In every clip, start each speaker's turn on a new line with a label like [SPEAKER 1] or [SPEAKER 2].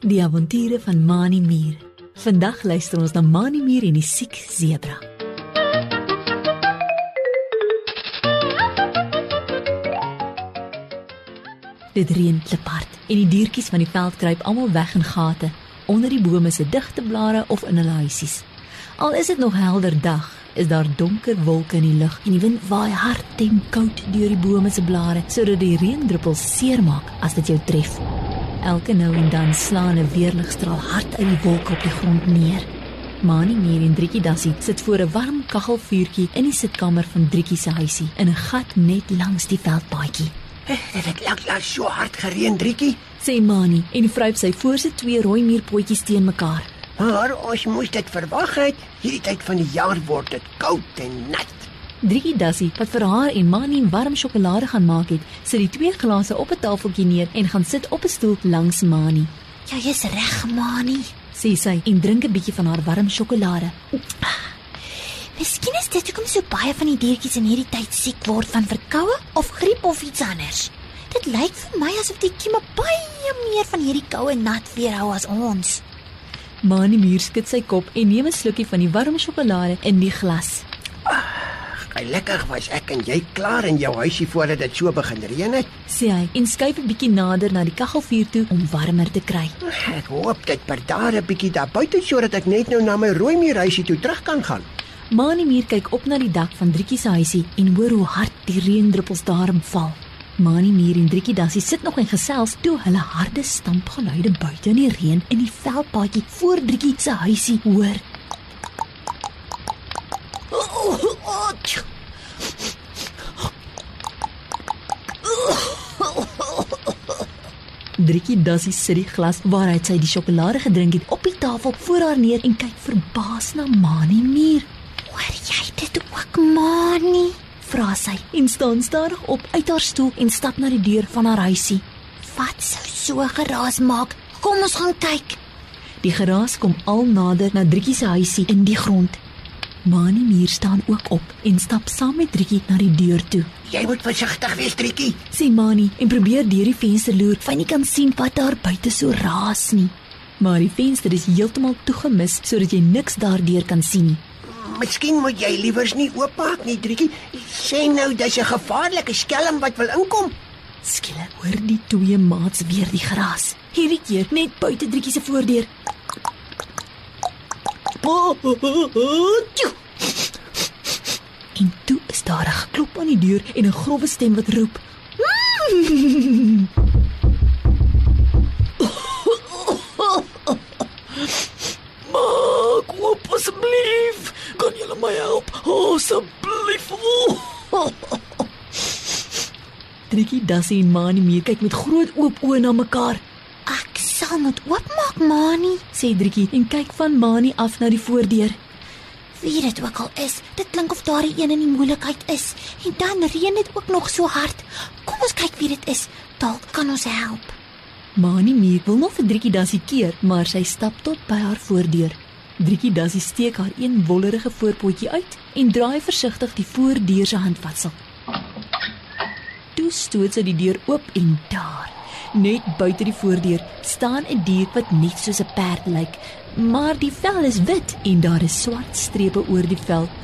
[SPEAKER 1] Die avonture van Mani Mier. Vandag luister ons na Mani Mier en die siek sebra. Dit reën kliphard en die diertjies van die veld kruip almal weg in gate onder die bome se digte blare of in hulle huisies. Al is dit nog helder dag, is daar donker wolke in die lug en die wind waai hard en koud deur die bome se blare sodat die reendruppels seermaak as dit jou tref. Elke nou en dan slaan 'n weerligstraal hard uit die wolke op die grond neer. Mani Mier en Driekie Dassie sit voor 'n warm kaggelvuurtjie in die sitkamer van Driekie se huisie in 'n gat net langs die veldpaadjie.
[SPEAKER 2] Het dit lank lank so hard gereën, Driekie?
[SPEAKER 1] Sê Mani en vryp sy voor sy twee rooi muurpotjies teen mekaar.
[SPEAKER 2] Maar ons moes dit verwag het. Hierdie tyd van die jaar word dit koud en nat.
[SPEAKER 1] Driekie Dassie wat vir haar en Mani warm sjokolade gaan maak het, sit die twee glase op 'n tafeltjie neer en gaan sit op 'n stoel langs Mani.
[SPEAKER 3] Ja, jy's reg, Mani.
[SPEAKER 1] Sê sy en drink 'n bietjie van haar warm sjokolade.
[SPEAKER 3] Miskien is dit hoekom so baie van die diertjies in hierdie tyd siek word van verkoue of griep of iets anders. Dit lyk vir my asof die kieme baie meer van hierdie koue nat weerhou as ons.
[SPEAKER 1] Mani Mier skud sy kop en neem 'n slukkie van die warm sjokolade in die glas.
[SPEAKER 2] Gelukkig was ek en jy klaar in jou huisie voordat dit so begin reën het.
[SPEAKER 1] Sê hy en skuif 'n bietjie nader na die kaggelvuur toe om warmer te kry.
[SPEAKER 2] Ek hoop dit per daar 'n bietjie daar buite sodat ek net nou na my rooi muurhuisie toe terug kan gaan.
[SPEAKER 1] Mani Mier kyk op na die dak van Driekie se huisie en hoor hoe hard die reendruppels daarin val. Mani Mier en Driekie Dassie sit nog en gesels toe hulle harde stampgeluide buite in die reën in die veldpaadjie voor Driekie se huisie hoor. Driekie Dassie sit die glas waaruit sy die sjokolade gedrink het op die tafel voor haar neer en kyk verbaas na Mani Mier.
[SPEAKER 3] Hoor jy dit ook, Mani?
[SPEAKER 1] Vra sy en staan stadig op uit haar stoel en stap na die deur van haar huisie.
[SPEAKER 3] Wat sou so geraas maak? Kom ons gaan kyk.
[SPEAKER 1] Die geraas kom al nader na Driekie se huisie in die grond. Mani Mier staan ook op en stap saam met Driekie na die deur toe.
[SPEAKER 2] Jy moet versigtig wees, Driekie.
[SPEAKER 1] Sê Mani en probeer deur die venster loer, hy nie kan sien wat daar buite so raas nie. Maar die venster is heeltemal toegemis sodat jy niks daardeur kan sien nie.
[SPEAKER 2] Miskien moet jy liewers nie oopmaak nie, Driekie. Sê nou dis 'n gevaarlike skelm wat wil inkom.
[SPEAKER 1] Skielik hoor die twee maats weer die geraas. Hierdie keer net buite Driekie se voordeur. En toe is daar 'n geklop aan die deur en 'n grouwe stem wat roep:
[SPEAKER 4] Asseblief.
[SPEAKER 1] Driekie Dassie en Mani Mier kyk met groot oop oë na mekaar.
[SPEAKER 3] Ek sal moet oopmaak, Mani.
[SPEAKER 1] Sê Driekie en kyk van Mani af na die voordeur.
[SPEAKER 3] Wie dit ook al is, dit klink of daar 'n een in die moeilikheid is. En dan reën dit ook nog so hard. Kom ons kyk wie dit is. Dalk kan ons help.
[SPEAKER 1] Mani Mier wil nog vir Driekie Dassie keer, maar sy stap tot by haar voordeur. Driekie Dassie steek haar een wollerige voorpotjie uit en draai versigtig die voordeur se handvatsel. Toe stoot sy die deur oop en daar, net buite die voordeur, staan 'n dier wat net soos 'n perd lyk, maar die vel is wit en daar is swart strepe oor die vel.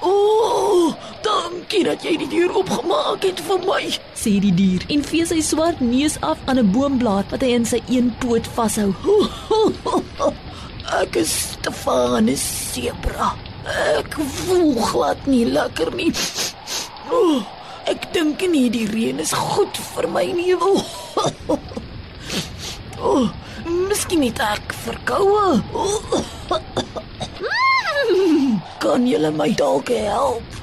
[SPEAKER 4] O, oh, dankie dat jy die deur oopgemaak het vir my.
[SPEAKER 1] sê die dier en vee sy swart neus af aan 'n boomblad wat hy in sy een poot vashou.
[SPEAKER 4] Ek is Stefanus Sebra. Ek voel glad nie lekker nie. Oh, ek dink nie die reën is goed vir my nie. Oh, oh miskien het ek verkoue. Oh, kan julle my dalk help?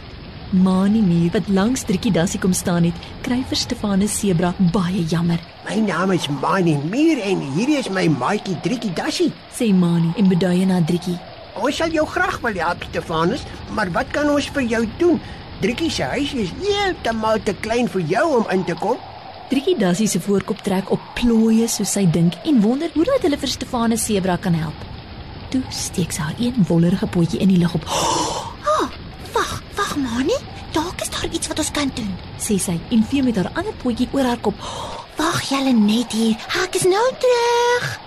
[SPEAKER 1] Mani Mier wat langs Driekie Dassie kom staan het, kry vir Stefanus Sebra baie jammer.
[SPEAKER 2] My naam is Mani Mier en hierdie is my maatjie Driekie Dassie.
[SPEAKER 1] Sê Mani en beduie na Driekie.
[SPEAKER 2] Ons sal jou graag wil help, Stefanus, maar wat kan ons vir jou doen? Driekie se huis is heeltemal te klein vir jou om in te kom.
[SPEAKER 1] Driekie Dassie se voorkop trek op plooie soos sy dink en wonder hoe dat hulle vir Stefanus Sebra kan help. Toe steek sy haar een wollerige potjie in die lug op.
[SPEAKER 3] Wag, wag, Mani. Dalk is daar iets wat ons kan doen?
[SPEAKER 1] sê sy en vee met haar ander potjie oor haar kop.
[SPEAKER 3] Wag julle net hier. Ek is nou terug.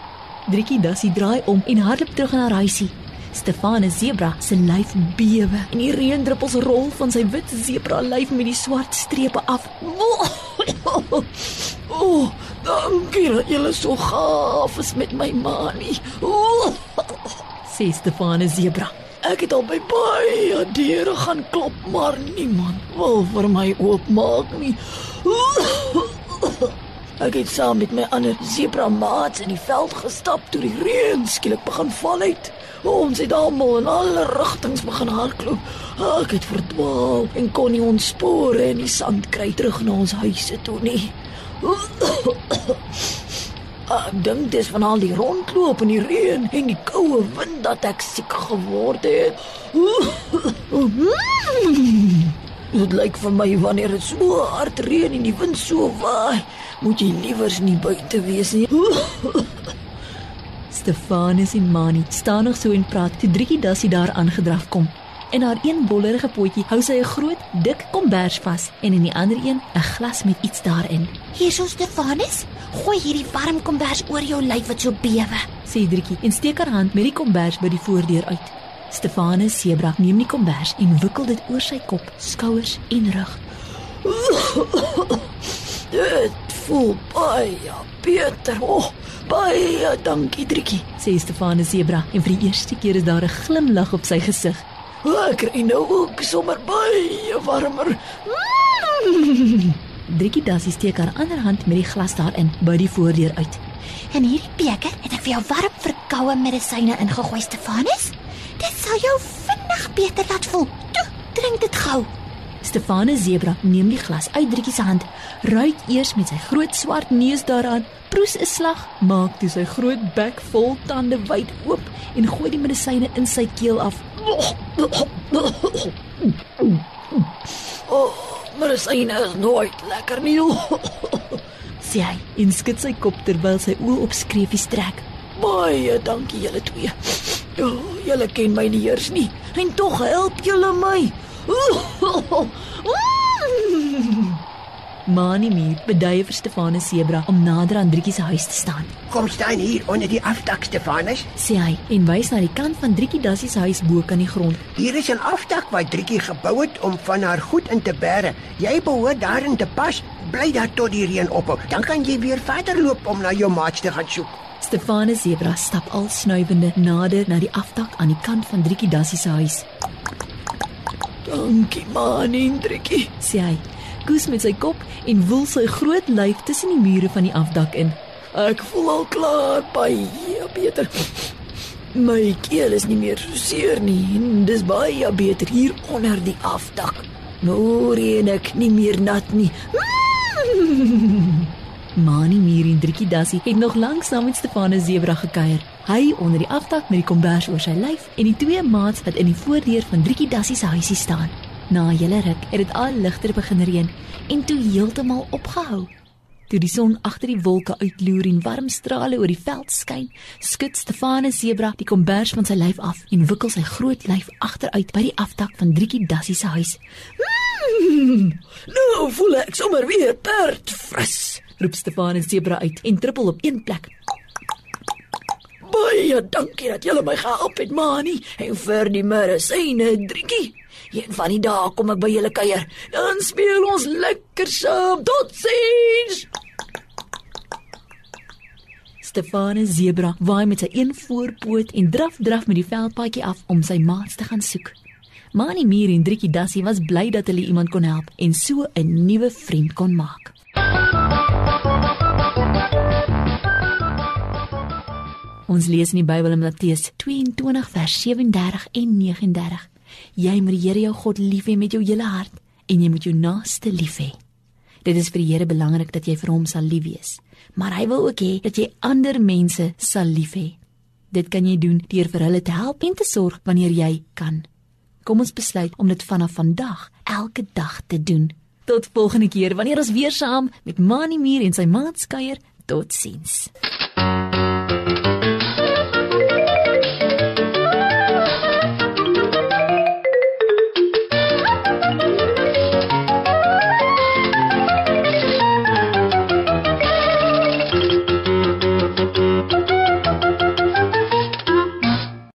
[SPEAKER 1] Driekie Dassie draai om en hardloop terug in haar huisie. Stefanus Zebra se lyf bewe en die reendruppels rol van sy wit zebra lyf met die swart strepe af.
[SPEAKER 4] O, oh, dankie dat jy so gaaf is met my manie. O,
[SPEAKER 1] sê Stefanus Zebra.
[SPEAKER 4] Ek het al by baie deure gaan klop, maar niemand wil vir my oopmaak nie. Ek het saam met my ander zebra maats in die veld gestap toe die reën skielik begin val het. Ons het almal in alle rigtings begin hardloop. Ek het verdwaal en kon nie ons spore in die sand kry terug na ons huise toe nie. Ek dink dis van al die rondloop in die reën en die koue wind dat ek siek geword het. Dit lyk vir my wanneer dit so hard reën en die wind so waai, moet jy liewers nie buite wees nie.
[SPEAKER 1] Stefanus en Mani staan nog so en praat toe Driekie Dassie daar aangedraf kom. In haar een bollerige potjie hou sy 'n groot, dik kombers vas en in die ander een 'n glas met iets daarin.
[SPEAKER 3] Hier so Stefanus, gooi hierdie warm kombers oor jou lyf wat so bewe.
[SPEAKER 1] Sê Driekie en steek haar hand met die kombers by die voordeur uit. Stefanus Zebra neem die kombers en wikkel dit oor sy kop, skouers en rug.
[SPEAKER 4] Dit voel baie beter. Oh, baie dankie, Driekie.
[SPEAKER 1] Sê Stefanus Zebra en vir die eerste keer is daar 'n glimlag op sy gesig.
[SPEAKER 4] Ek kry nou ook sommer baie warmer.
[SPEAKER 1] Driekie Dassie steek haar ander hand met die glas daarin by die voordeur uit.
[SPEAKER 3] En hierdie beker het ek vir jou warm verkoue medisyne ingegooi Stefanus. Dit sal jou vinnig beter laat voel. Toe, drink dit gou.
[SPEAKER 1] Stefanus Zebra neem die glas uit Driekie se hand, ruik eers met sy groot swart neus daaraan, proes 'n slag, maak toe sy groot bek vol tande wyd oop en gooi die medisyne in sy keel af.
[SPEAKER 4] Oh, maar dit is nooit lekker nie.
[SPEAKER 1] Sê hy en skud sy kop terwyl sy oë op skreefies trek.
[SPEAKER 4] Baie dankie julle twee. Oh, julle ken my nie eers nie en tog help julle my.
[SPEAKER 1] Mani Mier beduie vir Stefanus Zebra om nader aan Driekie se huis te staan.
[SPEAKER 2] Kom staan hier onder die afdak Stefanus.
[SPEAKER 1] Sê hy en wys na die kant van Driekie Dassie se huis bo kan die grond.
[SPEAKER 2] Hier is 'n afdak wat Driekie gebou het om van haar goed in te bære. Jy behoort daarin te pas. Bly daar tot die reën ophou. Dan kan jy weer verder loop om na jou maats te gaan soek.
[SPEAKER 1] Stefanus Zebra stap al snuivende nader na die afdak aan die kant van Driekie Dassie se huis.
[SPEAKER 4] Dankie man, Hendrikie.
[SPEAKER 1] Sê hy, koes met sy kop en woel sy groot lyf tussen die mure van die afdak in.
[SPEAKER 4] Ek voel al klaar baie beter. My keel is nie meer so seer nie. en Dis baie beter hier onder die afdak. Nou reën ek nie meer nat nie.
[SPEAKER 1] Mani Mier en Driekie Dassie het nog lank saam met Stefanus Zebra gekuier. Hy onder die afdak met die kombers oor sy lyf en die twee maats wat in die voordeur van Driekie Dassie se huisie staan. Na 'n hele ruk het dit al ligter begin reën en toe heeltemal opgehou. Toe die son agter die wolke uitloer en warm strale oor die veld skyn, skud Stefanus Zebra die kombers van sy lyf af en wikkel sy groot lyf agteruit by die afdak van Driekie Dassie se huis.
[SPEAKER 4] Nou voel ek sommer weer perd fris.
[SPEAKER 1] Roep Stefanus Zebra uit en trippel op een plek.
[SPEAKER 4] Baie dankie dat julle my gehelp het, Mani, en vir die medisyne, Driekie. Een van die dae kom ek by julle kuier. Dan speel ons lekker saam. Totsiens.
[SPEAKER 1] Stefanus Zebra waai met sy een voorpoot en draf draf met die veldpaadjie af om sy maats te gaan soek. Mani Mier en Driekie Dassie was bly dat hulle iemand kon help en so 'n nuwe vriend kon maak. Ons lees in die Bybel in Matteus 22 vers 37 en 39. Jy moet die Here jou God lief hê met jou hele hart en jy moet jou naaste lief hê. Dit is vir die Here belangrik dat jy vir hom sal lief wees, maar hy wil ook hê dat jy ander mense sal lief hê. Dit kan jy doen deur vir hulle te help en te sorg wanneer jy kan. Kom ons besluit om dit vanaf vandag elke dag te doen. Tot volgende keer wanneer ons weer saam met Mani Muur en sy maatskeier totsiens.